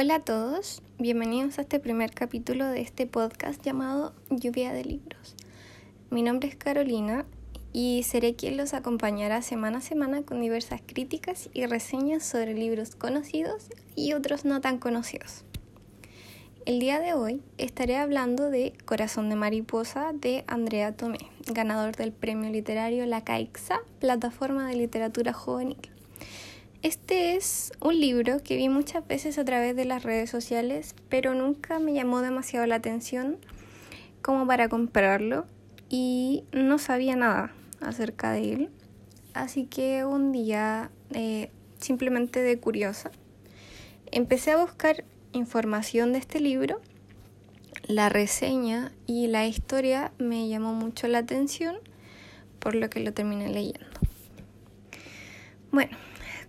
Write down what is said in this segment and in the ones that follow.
Hola a todos, bienvenidos a este primer capítulo de este podcast llamado Lluvia de Libros. Mi nombre es Carolina y seré quien los acompañará semana a semana con diversas críticas y reseñas sobre libros conocidos y otros no tan conocidos. El día de hoy estaré hablando de Corazón de Mariposa de Andrea Tomé, ganador del premio literario La Caixa, plataforma de literatura juvenil. Este es un libro que vi muchas veces a través de las redes sociales, pero nunca me llamó demasiado la atención como para comprarlo y no sabía nada acerca de él. Así que un día, eh, simplemente de curiosa, empecé a buscar información de este libro. La reseña y la historia me llamó mucho la atención, por lo que lo terminé leyendo. Bueno,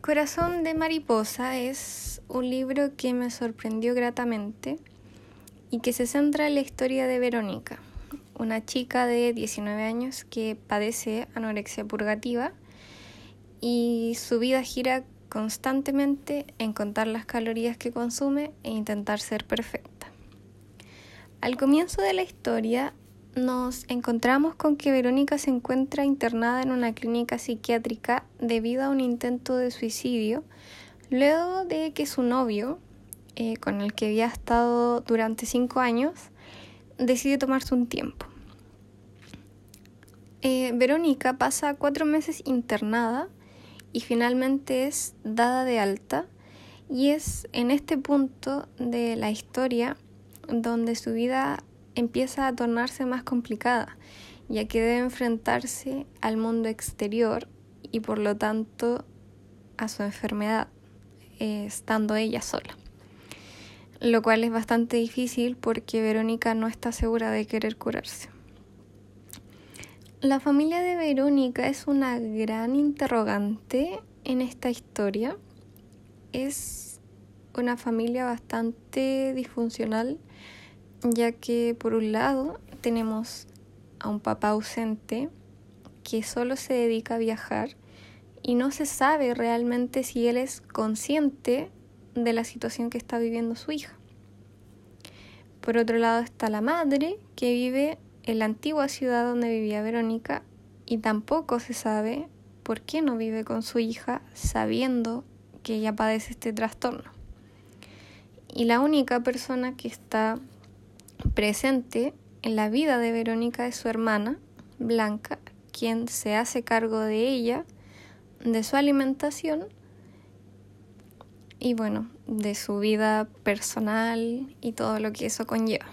Corazón de Mariposa es un libro que me sorprendió gratamente y que se centra en la historia de Verónica, una chica de 19 años que padece anorexia purgativa y su vida gira constantemente en contar las calorías que consume e intentar ser perfecta. Al comienzo de la historia nos encontramos con que Verónica se encuentra internada en una clínica psiquiátrica debido a un intento de suicidio, luego de que su novio, eh, con el que había estado durante cinco años, decide tomarse un tiempo. Eh, Verónica pasa cuatro meses internada y finalmente es dada de alta y es en este punto de la historia donde su vida empieza a tornarse más complicada, ya que debe enfrentarse al mundo exterior y por lo tanto a su enfermedad, eh, estando ella sola. Lo cual es bastante difícil porque Verónica no está segura de querer curarse. La familia de Verónica es una gran interrogante en esta historia. Es una familia bastante disfuncional ya que por un lado tenemos a un papá ausente que solo se dedica a viajar y no se sabe realmente si él es consciente de la situación que está viviendo su hija. Por otro lado está la madre que vive en la antigua ciudad donde vivía Verónica y tampoco se sabe por qué no vive con su hija sabiendo que ella padece este trastorno. Y la única persona que está presente en la vida de Verónica es su hermana, Blanca, quien se hace cargo de ella, de su alimentación y bueno, de su vida personal y todo lo que eso conlleva.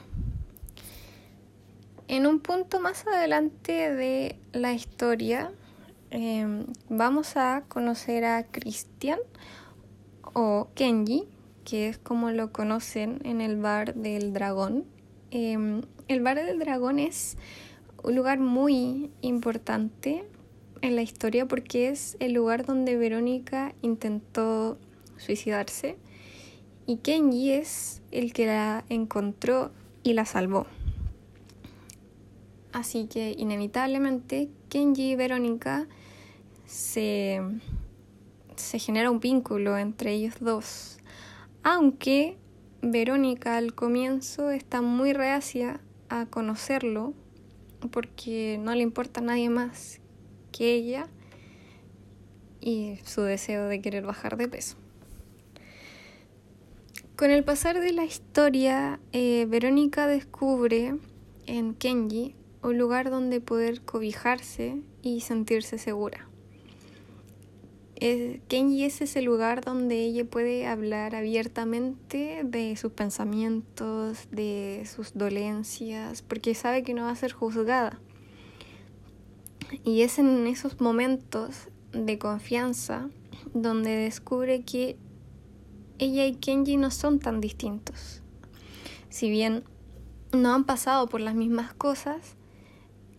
En un punto más adelante de la historia em, vamos a conocer a Christian o Kenji, que es como lo conocen en el bar del dragón Em, el Bar del Dragón es un lugar muy importante en la historia porque es el lugar donde Verónica intentó suicidarse y Kenji es el que la encontró y la salvó. Así que inevitablemente Kenji y Verónica se, se genera un vínculo entre ellos dos, aunque Verónica al comienzo está muy reacia a conocerlo porque no le importa a nadie más que ella y su deseo de querer bajar de peso. Con el pasar de la historia, eh, Verónica descubre en Kenji un lugar donde poder cobijarse y sentirse segura. Kenji es ese lugar donde ella puede hablar abiertamente de sus pensamientos, de sus dolencias, porque sabe que no va a ser juzgada. Y es en esos momentos de confianza donde descubre que ella y Kenji no son tan distintos. Si bien no han pasado por las mismas cosas,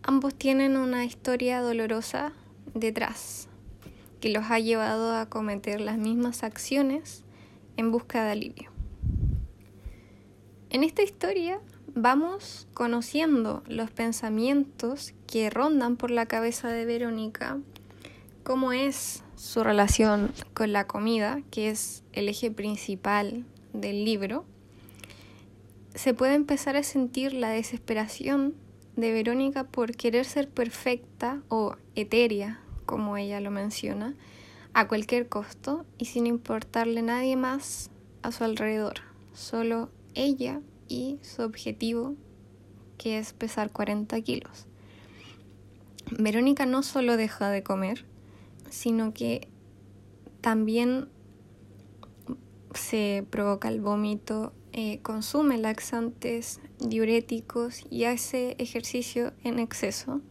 ambos tienen una historia dolorosa detrás que los ha llevado a cometer las mismas acciones en busca de alivio. En esta historia vamos conociendo los pensamientos que rondan por la cabeza de Verónica, cómo es su relación con la comida, que es el eje principal del libro, se puede empezar a sentir la desesperación de Verónica por querer ser perfecta o etérea, como ella lo menciona, a cualquier costo y sin importarle nadie más a su alrededor, solo ella y su objetivo, que es pesar 40 kilos. Verónica no solo deja de comer, sino que también se provoca el vómito, eh, consume laxantes, diuréticos y hace ejercicio en exceso.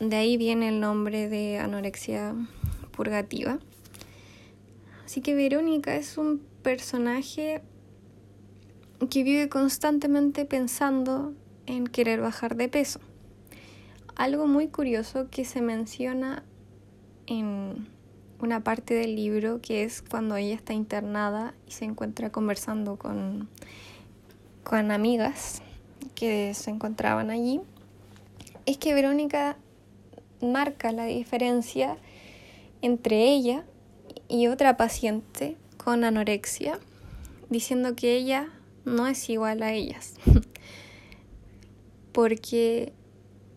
De ahí viene el nombre de anorexia purgativa. Así que Verónica es un personaje que vive constantemente pensando en querer bajar de peso. Algo muy curioso que se menciona en una parte del libro que es cuando ella está internada y se encuentra conversando con, con amigas que se encontraban allí, es que Verónica marca la diferencia entre ella y otra paciente con anorexia, diciendo que ella no es igual a ellas, porque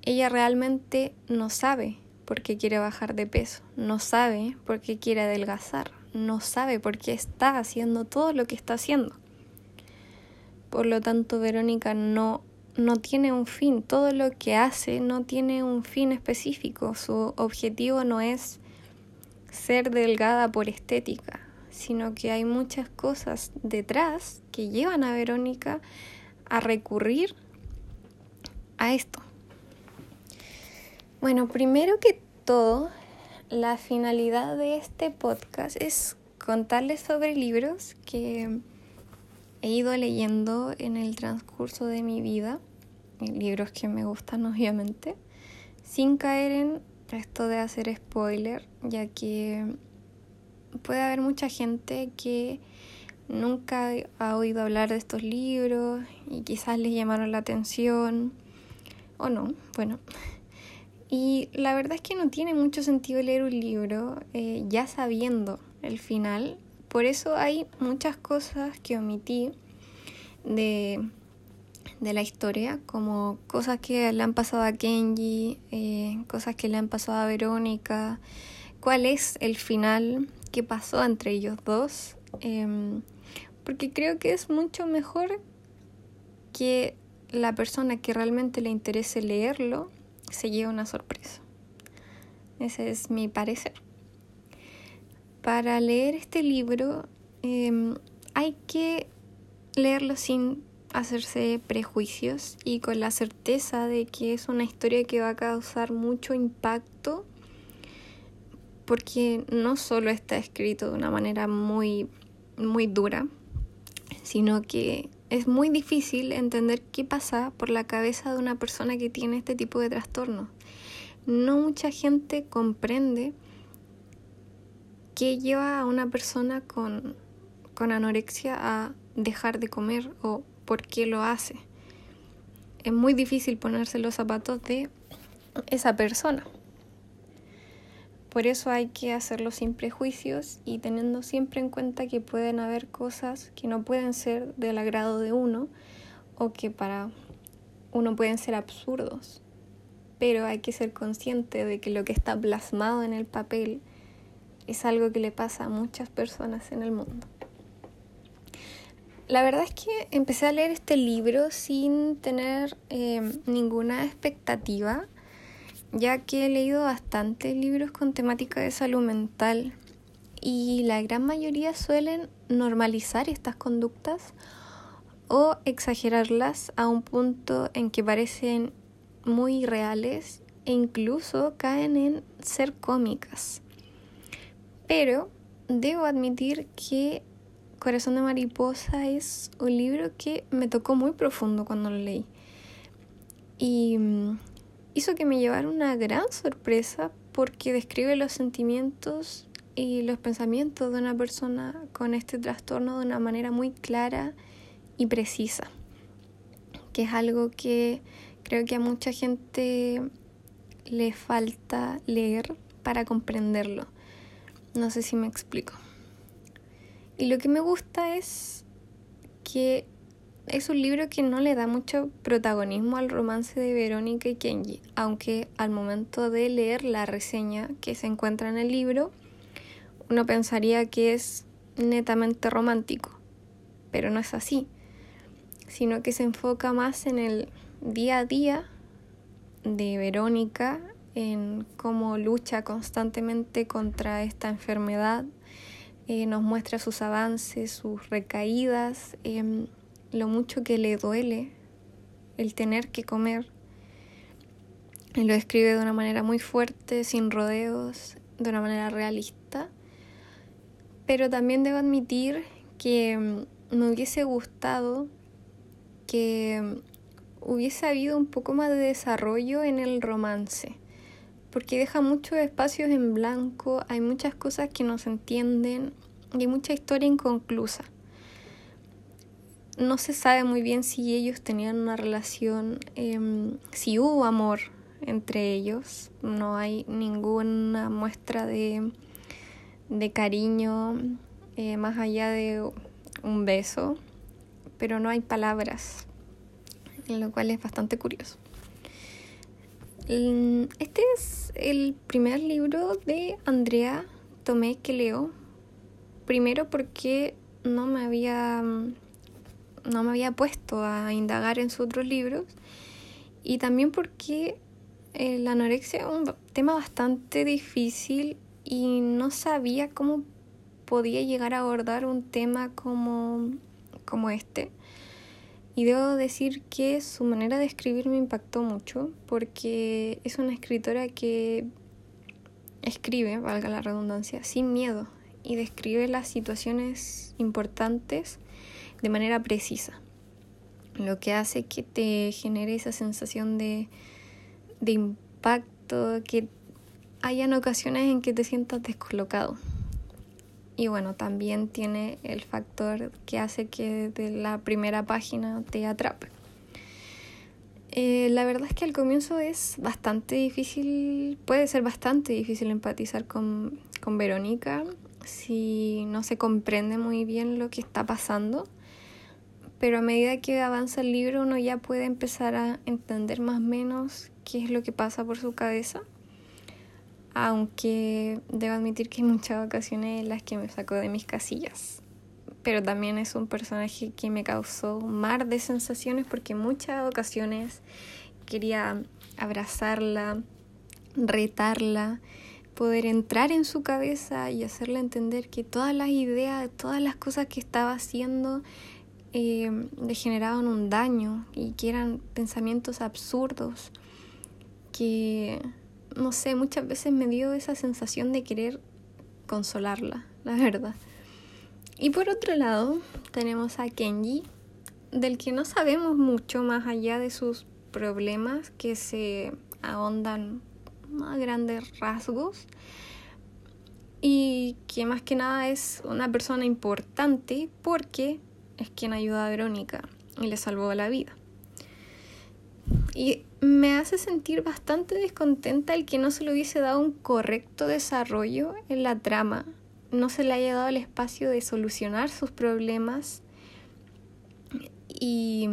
ella realmente no sabe por qué quiere bajar de peso, no sabe por qué quiere adelgazar, no sabe por qué está haciendo todo lo que está haciendo. Por lo tanto, Verónica no, no tiene un fin, todo lo que hace no tiene un fin específico, su objetivo no es ser delgada por estética, sino que hay muchas cosas detrás que llevan a Verónica a recurrir a esto. Bueno, primero que todo, la finalidad de este podcast es contarles sobre libros que he ido leyendo en el transcurso de mi vida, libros que me gustan obviamente, sin caer en esto de hacer spoiler, ya que puede haber mucha gente que nunca ha oído hablar de estos libros y quizás les llamaron la atención o no, bueno. Y la verdad es que no tiene mucho sentido leer un libro eh, ya sabiendo el final. Por eso hay muchas cosas que omití de, de la historia, como cosas que le han pasado a Kenji, eh, cosas que le han pasado a Verónica, cuál es el final, qué pasó entre ellos dos. Em, porque creo que es mucho mejor que la persona que realmente le interese leerlo se lleva una sorpresa. Ese es mi parecer. Para leer este libro em, hay que leerlo sin hacerse prejuicios y con la certeza de que es una historia que va a causar mucho impacto porque no solo está escrito de una manera muy muy dura, sino que es muy difícil entender qué pasa por la cabeza de una persona que tiene este tipo de trastorno. No mucha gente comprende qué lleva a una persona con, con anorexia a dejar de comer o por qué lo hace. Es muy difícil ponerse los zapatos de esa persona. Por eso hay que hacerlo sin prejuicios y teniendo siempre en cuenta que pueden haber cosas que no pueden ser del agrado de uno o que para uno pueden ser absurdos. Pero hay que ser consciente de que lo que está plasmado en el papel es algo que le pasa a muchas personas en el mundo. La verdad es que empecé a leer este libro sin tener eh, ninguna expectativa ya que he leído bastantes libros con temática de salud mental y la gran mayoría suelen normalizar estas conductas o exagerarlas a un punto en que parecen muy reales e incluso caen en ser cómicas. Pero debo admitir que Corazón de Mariposa es un libro que me tocó muy profundo cuando lo leí. Y mm, hizo que me llevara una gran sorpresa porque describe los sentimientos y los pensamientos de una persona con este trastorno de una manera muy clara y precisa, que es algo que creo que a mucha gente le falta leer para comprenderlo. No sé si me explico. Y lo que me gusta es que es un libro que no le da mucho protagonismo al romance de Verónica y Kenji, aunque al momento de leer la reseña que se encuentra en el libro, uno pensaría que es netamente romántico, pero no es así, sino que se enfoca más en el día a día de Verónica, en cómo lucha constantemente contra esta enfermedad, eh, nos muestra sus avances, sus recaídas, em, lo mucho que le duele el tener que comer. Lo escribe de una manera muy fuerte, sin rodeos, de una manera realista. Pero también debo admitir que mm, me hubiese gustado que mm, hubiese habido un poco más de desarrollo en el romance, porque deja muchos espacios en blanco, hay muchas cosas que no se entienden y hay mucha historia inconclusa. No se sabe muy bien si ellos tenían una relación, em, si hubo amor entre ellos, no hay ninguna muestra de, de cariño eh, más allá de un beso, pero no hay palabras lo cual es bastante curioso. Este es el primer libro de Andrea Tomé que leo. Primero porque no me había no me había puesto a indagar en sus otros libros y también porque eh, la anorexia es un tema bastante difícil y no sabía cómo podía llegar a abordar un tema como, como este. Y debo decir que su manera de escribir me impactó mucho porque es una escritora que escribe, valga la redundancia, sin miedo y describe las situaciones importantes de manera precisa. Lo que hace que te genere esa sensación de, de impacto, que hayan ocasiones en que te sientas descolocado. Y bueno, también tiene el factor que hace que de la primera página te atrape. Eh, la verdad es que al comienzo es bastante difícil, puede ser bastante difícil empatizar con, con Verónica si no se comprende muy bien lo que está pasando. Pero a medida que avanza el libro uno ya puede empezar a entender más o menos qué es lo que pasa por su cabeza aunque debo admitir que hay muchas ocasiones en las que me sacó de mis casillas. Pero también es un personaje que me causó mar de sensaciones porque en muchas ocasiones quería abrazarla, retarla, poder entrar en su cabeza y hacerle entender que todas las ideas, todas las cosas que estaba haciendo eh, le generaban un daño y que eran pensamientos absurdos que no sé, muchas veces me dio esa sensación de querer consolarla, la verdad. Y por otro lado, tenemos a Kenji, del que no sabemos mucho más allá de sus problemas que se ahondan a grandes rasgos y que más que nada es una persona importante porque es quien ayuda a Verónica y le salvó la vida. Y me hace sentir bastante descontenta el que no se le hubiese dado un correcto desarrollo en la trama, no se le haya dado el espacio de solucionar sus problemas y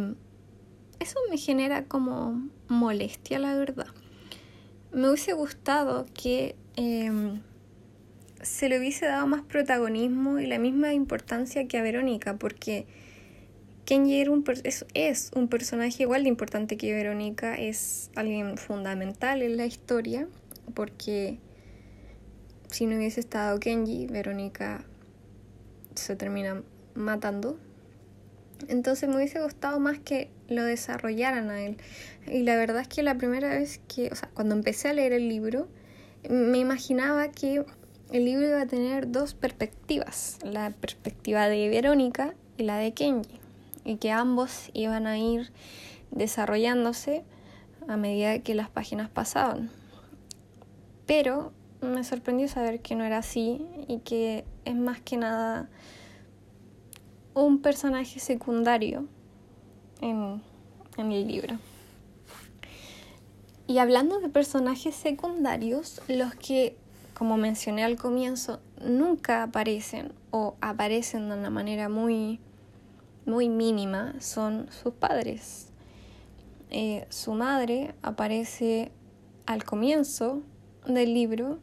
eso me genera como molestia, la verdad. Me hubiese gustado que em, se le hubiese dado más protagonismo y la misma importancia que a Verónica, porque Kenji un es, un personaje igual de importante que Verónica, es alguien fundamental en la historia, porque si no hubiese estado Kenji, Verónica se termina matando. Entonces me hubiese gustado más que lo desarrollaran a él. Y la verdad es que la primera vez que, o sea, cuando empecé a leer el libro, me imaginaba que el libro iba a tener dos perspectivas, la perspectiva de Verónica y la de Kenji y que ambos iban a ir desarrollándose a medida que las páginas pasaban. Pero me sorprendió saber que no era así y que es más que nada un personaje secundario en, en el libro. Y hablando de personajes secundarios, los que, como mencioné al comienzo, nunca aparecen o aparecen de una manera muy muy mínima son sus padres. Eh, su madre aparece al comienzo del libro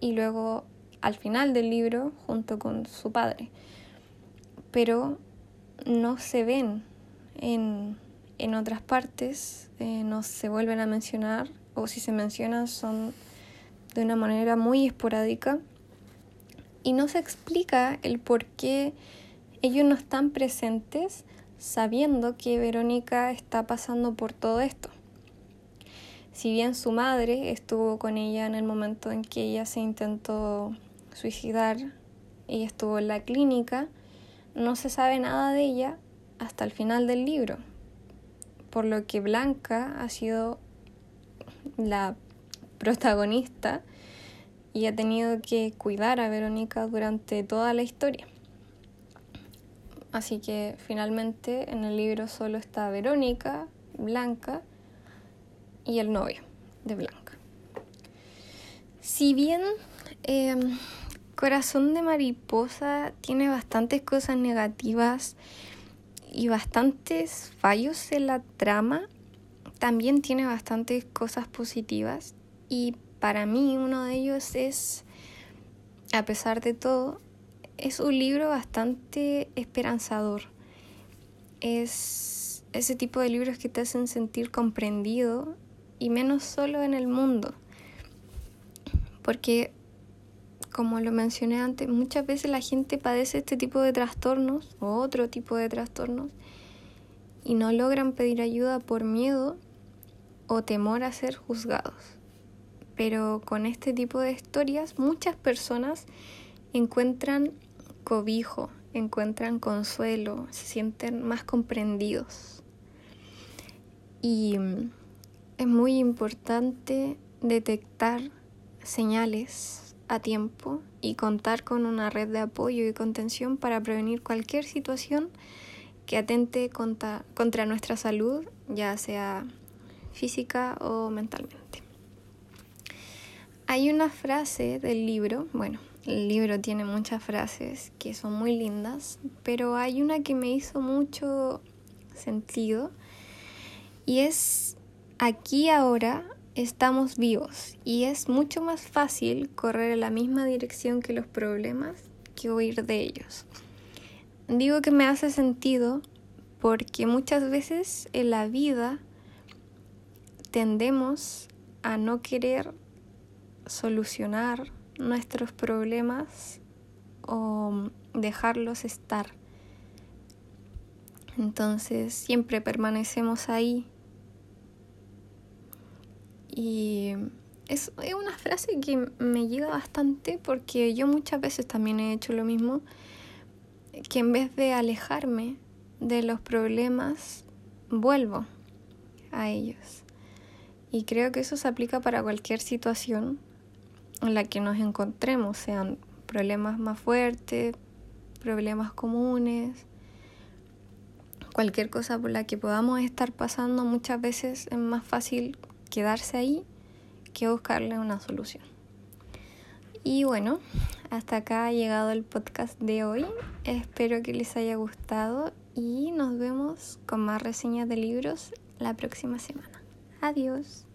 y luego al final del libro junto con su padre. Pero no se ven en, en otras partes, eh, no se vuelven a mencionar o si se mencionan son de una manera muy esporádica y no se explica el por qué ellos no están presentes sabiendo que Verónica está pasando por todo esto. Si bien su madre estuvo con ella en el momento en que ella se intentó suicidar, ella estuvo en la clínica, no se sabe nada de ella hasta el final del libro, por lo que Blanca ha sido la protagonista y ha tenido que cuidar a Verónica durante toda la historia. Así que finalmente en el libro solo está Verónica, Blanca y el novio de Blanca. Si bien em, Corazón de Mariposa tiene bastantes cosas negativas y bastantes fallos en la trama, también tiene bastantes cosas positivas y para mí uno de ellos es, a pesar de todo, es un libro bastante esperanzador. Es ese tipo de libros que te hacen sentir comprendido y menos solo en el mundo. Porque, como lo mencioné antes, muchas veces la gente padece este tipo de trastornos o otro tipo de trastornos y no logran pedir ayuda por miedo o temor a ser juzgados. Pero con este tipo de historias muchas personas encuentran encuentran consuelo, se sienten más comprendidos. Y mm, es muy importante detectar señales a tiempo y contar con una red de apoyo y contención para prevenir cualquier situación que atente contra, contra nuestra salud, ya sea física o mentalmente. Hay una frase del libro, bueno, el libro tiene muchas frases que son muy lindas, pero hay una que me hizo mucho sentido y es aquí ahora estamos vivos y es mucho más fácil correr en la misma dirección que los problemas que huir de ellos. Digo que me hace sentido porque muchas veces en la vida tendemos a no querer solucionar nuestros problemas o dejarlos estar. Entonces siempre permanecemos ahí. Y es, una frase que me llega bastante porque yo muchas veces también he hecho lo mismo, que en vez de alejarme de los problemas, vuelvo a ellos. Y creo que eso se aplica para cualquier situación en la que nos encontremos, sean problemas más fuertes, problemas comunes, cualquier cosa por la que podamos estar pasando, muchas veces es más fácil quedarse ahí que buscarle una solución. Y bueno, hasta acá ha llegado el podcast de hoy. Espero que les haya gustado y nos vemos con más reseñas de libros la próxima semana. Adiós.